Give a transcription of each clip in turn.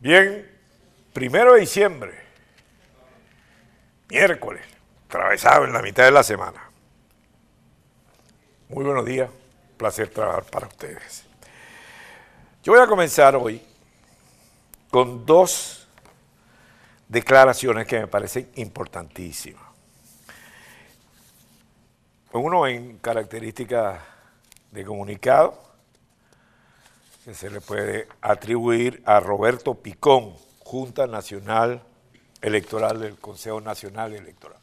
Bien, primero de diciembre, miércoles, atravesado en la mitad de la semana. Muy buenos días, placer trabajar para ustedes. Yo voy a comenzar hoy con dos declaraciones que me parecen importantísimas. Uno en características de comunicado que se le puede atribuir a Roberto Picón, Junta Nacional Electoral del Consejo Nacional Electoral.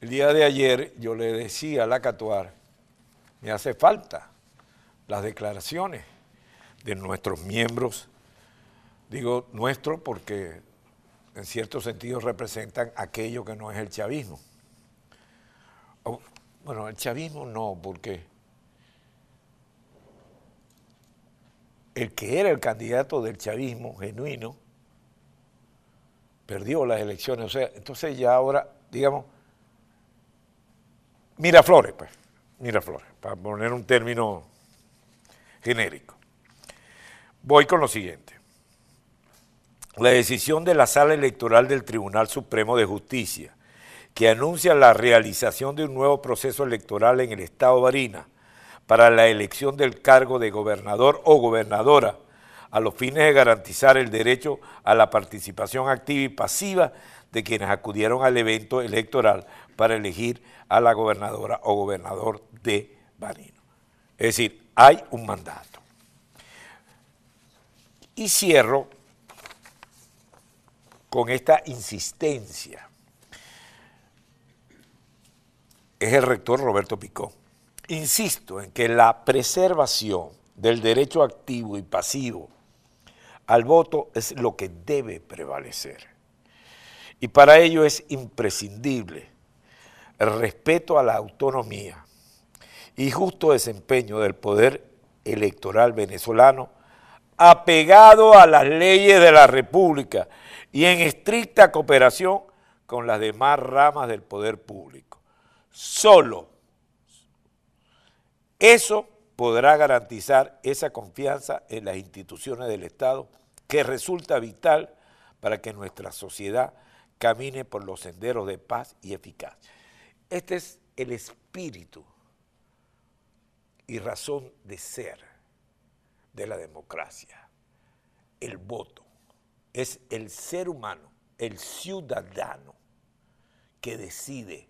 El día de ayer yo le decía a la Catuar, me hace falta las declaraciones de nuestros miembros, digo nuestro porque en cierto sentido representan aquello que no es el chavismo. Bueno, el chavismo no, porque el que era el candidato del chavismo genuino perdió las elecciones. O sea, entonces ya ahora, digamos, Miraflores, pues, Miraflores, para poner un término genérico. Voy con lo siguiente. La decisión de la sala electoral del Tribunal Supremo de Justicia, que anuncia la realización de un nuevo proceso electoral en el Estado de Barinas, para la elección del cargo de gobernador o gobernadora a los fines de garantizar el derecho a la participación activa y pasiva de quienes acudieron al evento electoral para elegir a la gobernadora o gobernador de Barino. Es decir, hay un mandato. Y cierro con esta insistencia. Es el rector Roberto Picón. Insisto en que la preservación del derecho activo y pasivo al voto es lo que debe prevalecer. Y para ello es imprescindible el respeto a la autonomía y justo desempeño del poder electoral venezolano apegado a las leyes de la República y en estricta cooperación con las demás ramas del poder público. Solo eso podrá garantizar esa confianza en las instituciones del Estado que resulta vital para que nuestra sociedad camine por los senderos de paz y eficacia. Este es el espíritu y razón de ser de la democracia, el voto. Es el ser humano, el ciudadano que decide,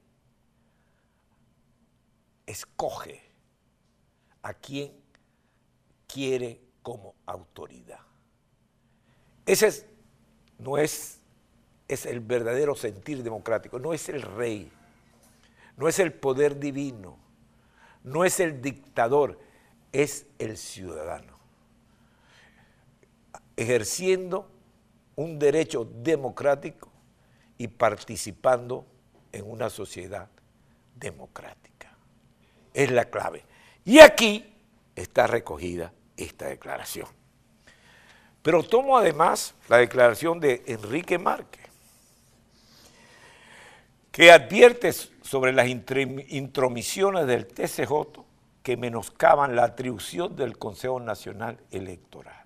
escoge a quien quiere como autoridad. Ese no es, es el verdadero sentir democrático, no es el rey, no es el poder divino, no es el dictador, es el ciudadano, ejerciendo un derecho democrático y participando en una sociedad democrática. Es la clave. Y aquí está recogida esta declaración. Pero tomo además la declaración de Enrique Márquez, que advierte sobre las intromisiones del TCJ que menoscaban la atribución del Consejo Nacional Electoral.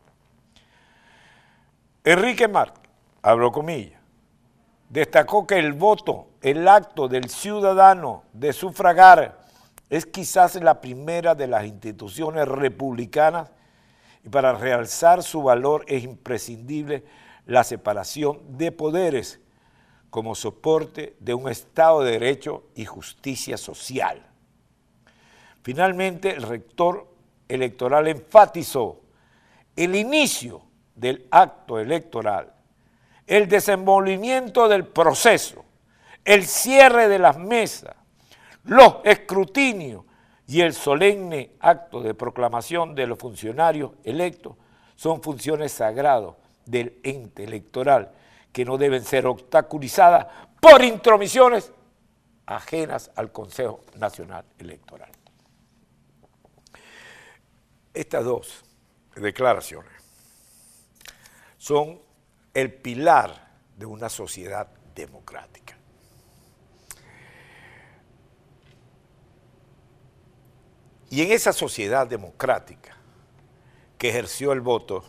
Enrique Márquez, abro comillas, destacó que el voto, el acto del ciudadano de sufragar es quizás la primera de las instituciones republicanas y para realzar su valor es imprescindible la separación de poderes como soporte de un Estado de Derecho y justicia social. Finalmente, el rector electoral enfatizó el inicio del acto electoral, el desenvolvimiento del proceso, el cierre de las mesas, los escrutinios y el solemne acto de proclamación de los funcionarios electos son funciones sagradas del ente electoral que no deben ser obstaculizadas por intromisiones ajenas al Consejo Nacional Electoral. Estas dos declaraciones son el pilar de una sociedad democrática. Y en esa sociedad democrática que ejerció el voto,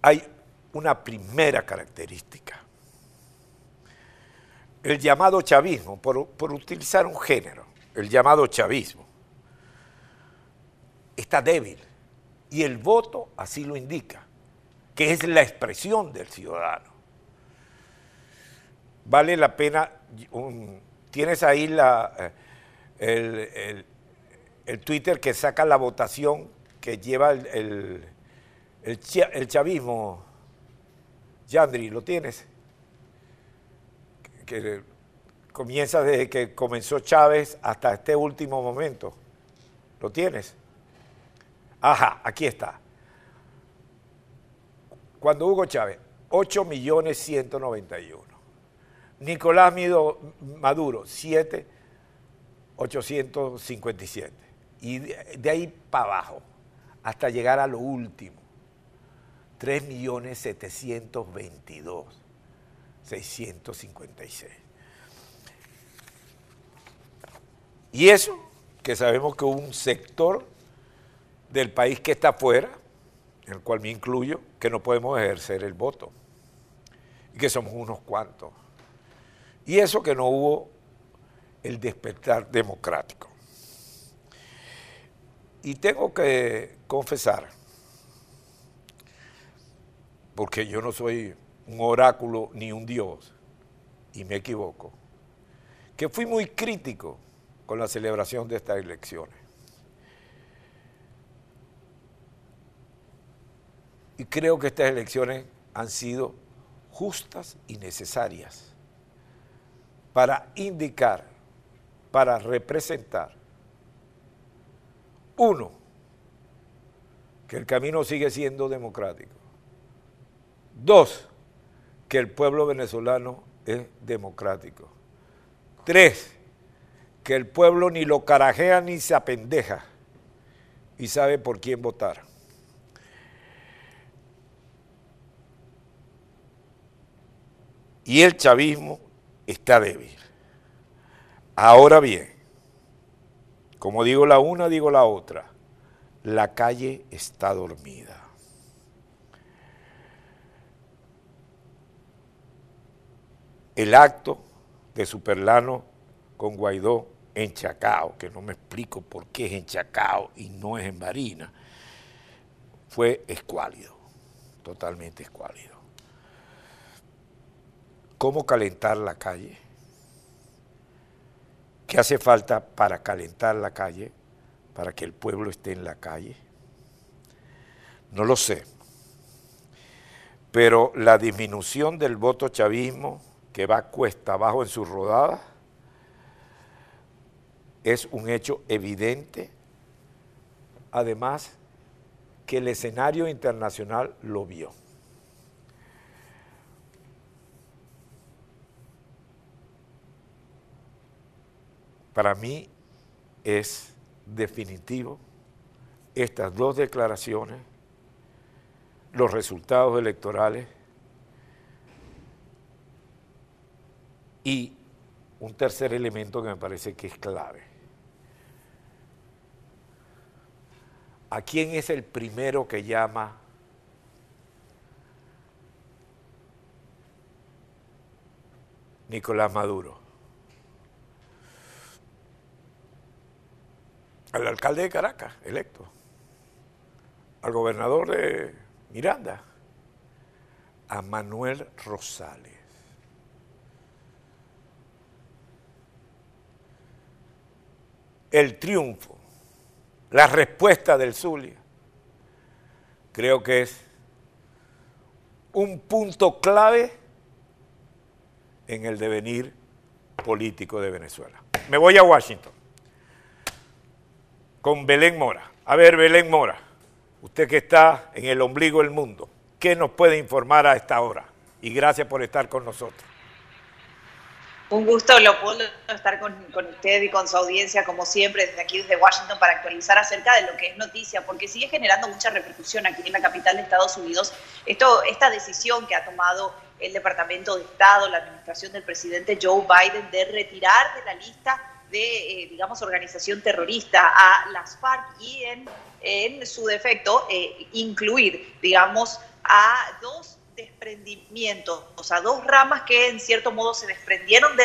hay una primera característica. El llamado chavismo, por, por utilizar un género, el llamado chavismo, está débil y el voto así lo indica, que es la expresión del ciudadano. Vale la pena, tienes ahí la, eh, el, Twitter que saca la votación que lleva el, el, chavismo. Yandri, ¿lo tienes? Que comienza desde que comenzó Chávez hasta este último momento. ¿Lo tienes? Ajá, aquí está. Cuando Hugo Chávez, 8 millones 191. Nicolás Maduro, 7 857. Y de, ahí para abajo, hasta llegar a lo último, 3 millones 722, 656. Y eso, que sabemos que un sector del país que está afuera, en el cual me incluyo, que no podemos ejercer el voto. Y que somos unos cuantos. Y eso que no hubo el despertar democrático. Y tengo que confesar, porque yo no soy un oráculo ni un dios, y me equivoco, que fui muy crítico con la celebración de estas elecciones. Y creo que estas elecciones han sido justas y necesarias para indicar, para representar, uno, que el camino sigue siendo democrático. Dos, que el pueblo venezolano es democrático. Tres, que el pueblo ni lo carajea ni se apendeja y sabe por quién votar. y el chavismo está débil. Ahora bien, como digo la una, digo la otra, la calle está dormida. El acto de Superlano con Guaidó en Chacao, que no me explico por qué es en Chacao y no es en Marina, fue escuálido, totalmente escuálido cómo calentar la calle, qué hace falta para calentar la calle, para que el pueblo esté en la calle. No lo sé. Pero la disminución del voto chavismo que va cuesta abajo en su rodada es un hecho evidente. Además, que el escenario internacional lo vio. Para mí es definitivo estas dos declaraciones, los resultados electorales y un tercer elemento que me parece que es clave. ¿A quién es el primero que llama Nicolás Maduro? Al alcalde de Caracas, electo, al gobernador de Miranda, a Manuel Rosales. El triunfo, la respuesta del Zulia, creo que es un punto clave en el devenir político de Venezuela. Me voy a Washington con Belén Mora. A ver, Belén Mora, usted que está en el ombligo del mundo, ¿qué nos puede informar a esta hora? Y gracias por estar con nosotros. Un gusto, Leopoldo, estar con, usted y con su audiencia, como siempre, desde aquí, desde Washington, para actualizar acerca de lo que es noticia, porque sigue generando mucha repercusión aquí en la capital de Estados Unidos. Esto, esta decisión que ha tomado el Departamento de Estado, la administración del presidente Joe Biden, de retirar de la lista de, eh, digamos, organización terrorista a las FARC y en, en su defecto eh, incluir, digamos, a dos desprendimientos, o sea, dos ramas que en cierto modo se desprendieron de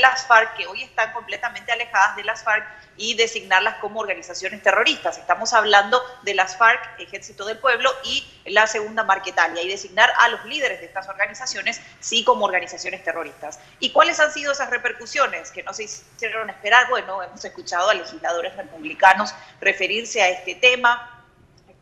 las FARC, que hoy están completamente alejadas de las FARC, y designarlas como organizaciones terroristas. Estamos hablando de las FARC, Ejército del Pueblo, y la Segunda Marquetalia, y designar a los líderes de estas organizaciones, sí, como organizaciones terroristas. ¿Y cuáles han sido esas repercusiones que no se hicieron esperar? Bueno, hemos escuchado a legisladores republicanos referirse a este tema,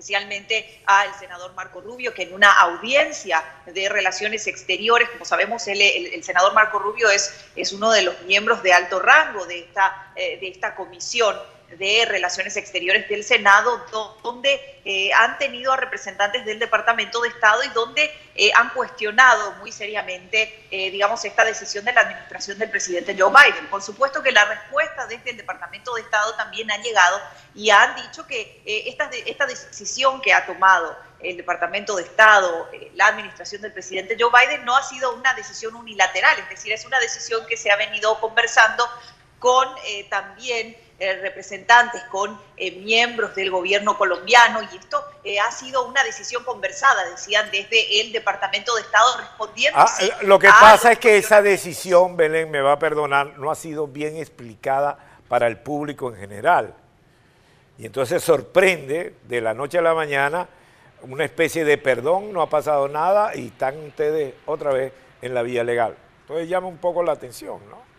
especialmente al senador Marco Rubio, que en una audiencia de relaciones exteriores, como sabemos, el, senador Marco Rubio es, es uno de los miembros de alto rango de esta, eh, de esta comisión de Relaciones Exteriores del Senado, donde eh, han tenido a representantes del Departamento de Estado y donde eh, han cuestionado muy seriamente, eh, digamos, esta decisión de la administración del presidente Joe Biden. Por supuesto que la respuesta desde el Departamento de Estado también ha llegado y han dicho que esta, esta decisión que ha tomado el Departamento de Estado, la administración del presidente Joe Biden, no ha sido una decisión unilateral, es decir, es una decisión que se ha venido conversando con también eh, representantes, con eh, miembros del gobierno colombiano y esto eh, ha sido una decisión conversada, decían desde el Departamento de Estado respondiendo. Ah, lo que pasa es que esa decisión, Belén, me va a perdonar, no ha sido bien explicada para el público en general. Y entonces sorprende de la noche a la mañana una especie de perdón, no ha pasado nada y están ustedes otra vez en la vía legal. Entonces llama un poco la atención, ¿no?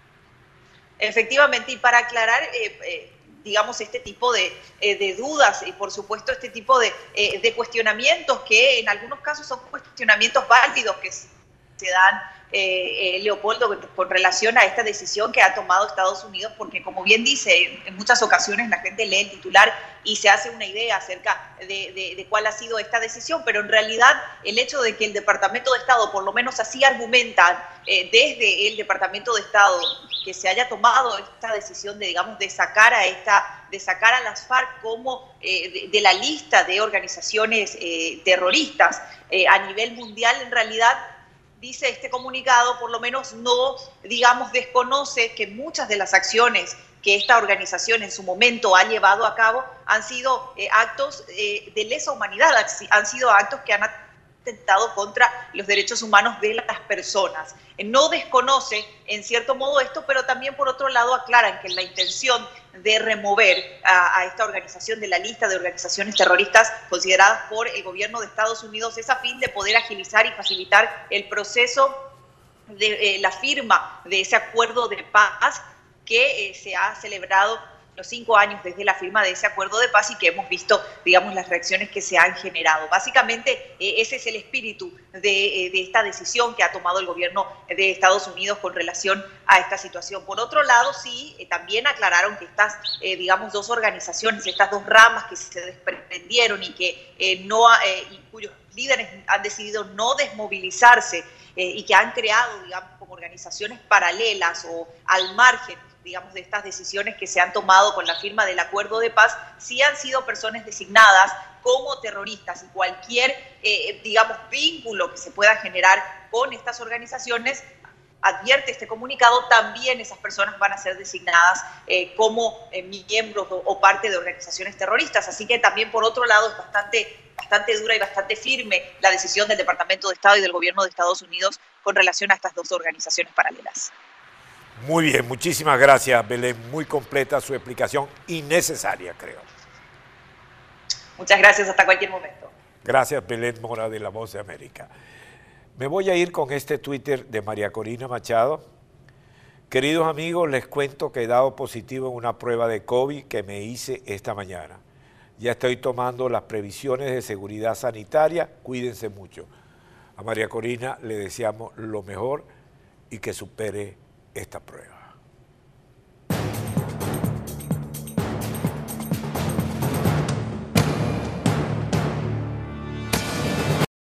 Efectivamente, y para aclarar, eh, eh, digamos, este tipo de, eh, de, dudas y por supuesto este tipo de, de, cuestionamientos que en algunos casos son cuestionamientos válidos que dan eh, eh, Leopoldo con relación a esta decisión que ha tomado Estados Unidos, porque como bien dice, en muchas ocasiones la gente lee el titular y se hace una idea acerca de, cuál ha sido esta decisión, pero en realidad el hecho de que el Departamento de Estado, por lo menos así argumentan eh, desde el Departamento de Estado, que se haya tomado esta decisión de, digamos, de sacar a esta, de sacar a las FARC como de, de, la lista de organizaciones terroristas a nivel mundial, en realidad dice este comunicado, por lo menos no, digamos, desconoce que muchas de las acciones que esta organización en su momento ha llevado a cabo han sido eh, actos eh, de lesa humanidad, han sido actos que han atentado contra los derechos humanos de las personas. Eh, no desconoce en cierto modo esto, pero también por otro lado aclaran que la intención de remover a, esta organización de la lista de organizaciones terroristas consideradas por el gobierno de Estados Unidos es a fin de poder agilizar y facilitar el proceso de eh, la firma de ese acuerdo de paz que eh, se ha celebrado los cinco años desde la firma de ese acuerdo de paz y que hemos visto, digamos, las reacciones que se han generado. Básicamente, eh, ese es el espíritu eh, de, esta decisión que ha tomado el gobierno de Estados Unidos con relación a esta situación. Por otro lado, sí, eh, también aclararon que estas, digamos, dos organizaciones, estas dos ramas que se desprendieron y que no, y cuyos líderes han decidido no desmovilizarse y que han creado, digamos, como organizaciones paralelas o al margen digamos, de estas decisiones que se han tomado con la firma del acuerdo de paz, sí han sido personas designadas como terroristas y cualquier, eh, digamos, vínculo que se pueda generar con estas organizaciones, advierte este comunicado, también esas personas van a ser designadas eh, como eh, miembros o, parte de organizaciones terroristas. Así que también, por otro lado, es bastante, bastante dura y bastante firme la decisión del Departamento de Estado y del Gobierno de Estados Unidos con relación a estas dos organizaciones paralelas. Muy bien, muchísimas gracias, Belén. Muy completa su explicación y necesaria, creo. Muchas gracias, hasta cualquier momento. Gracias, Belén Mora de La Voz de América. Me voy a ir con este Twitter de María Corina Machado. Queridos amigos, les cuento que he dado positivo en una prueba de COVID que me hice esta mañana. Ya estoy tomando las previsiones de seguridad sanitaria, cuídense mucho. A María Corina le deseamos lo mejor y que supere esta prueba.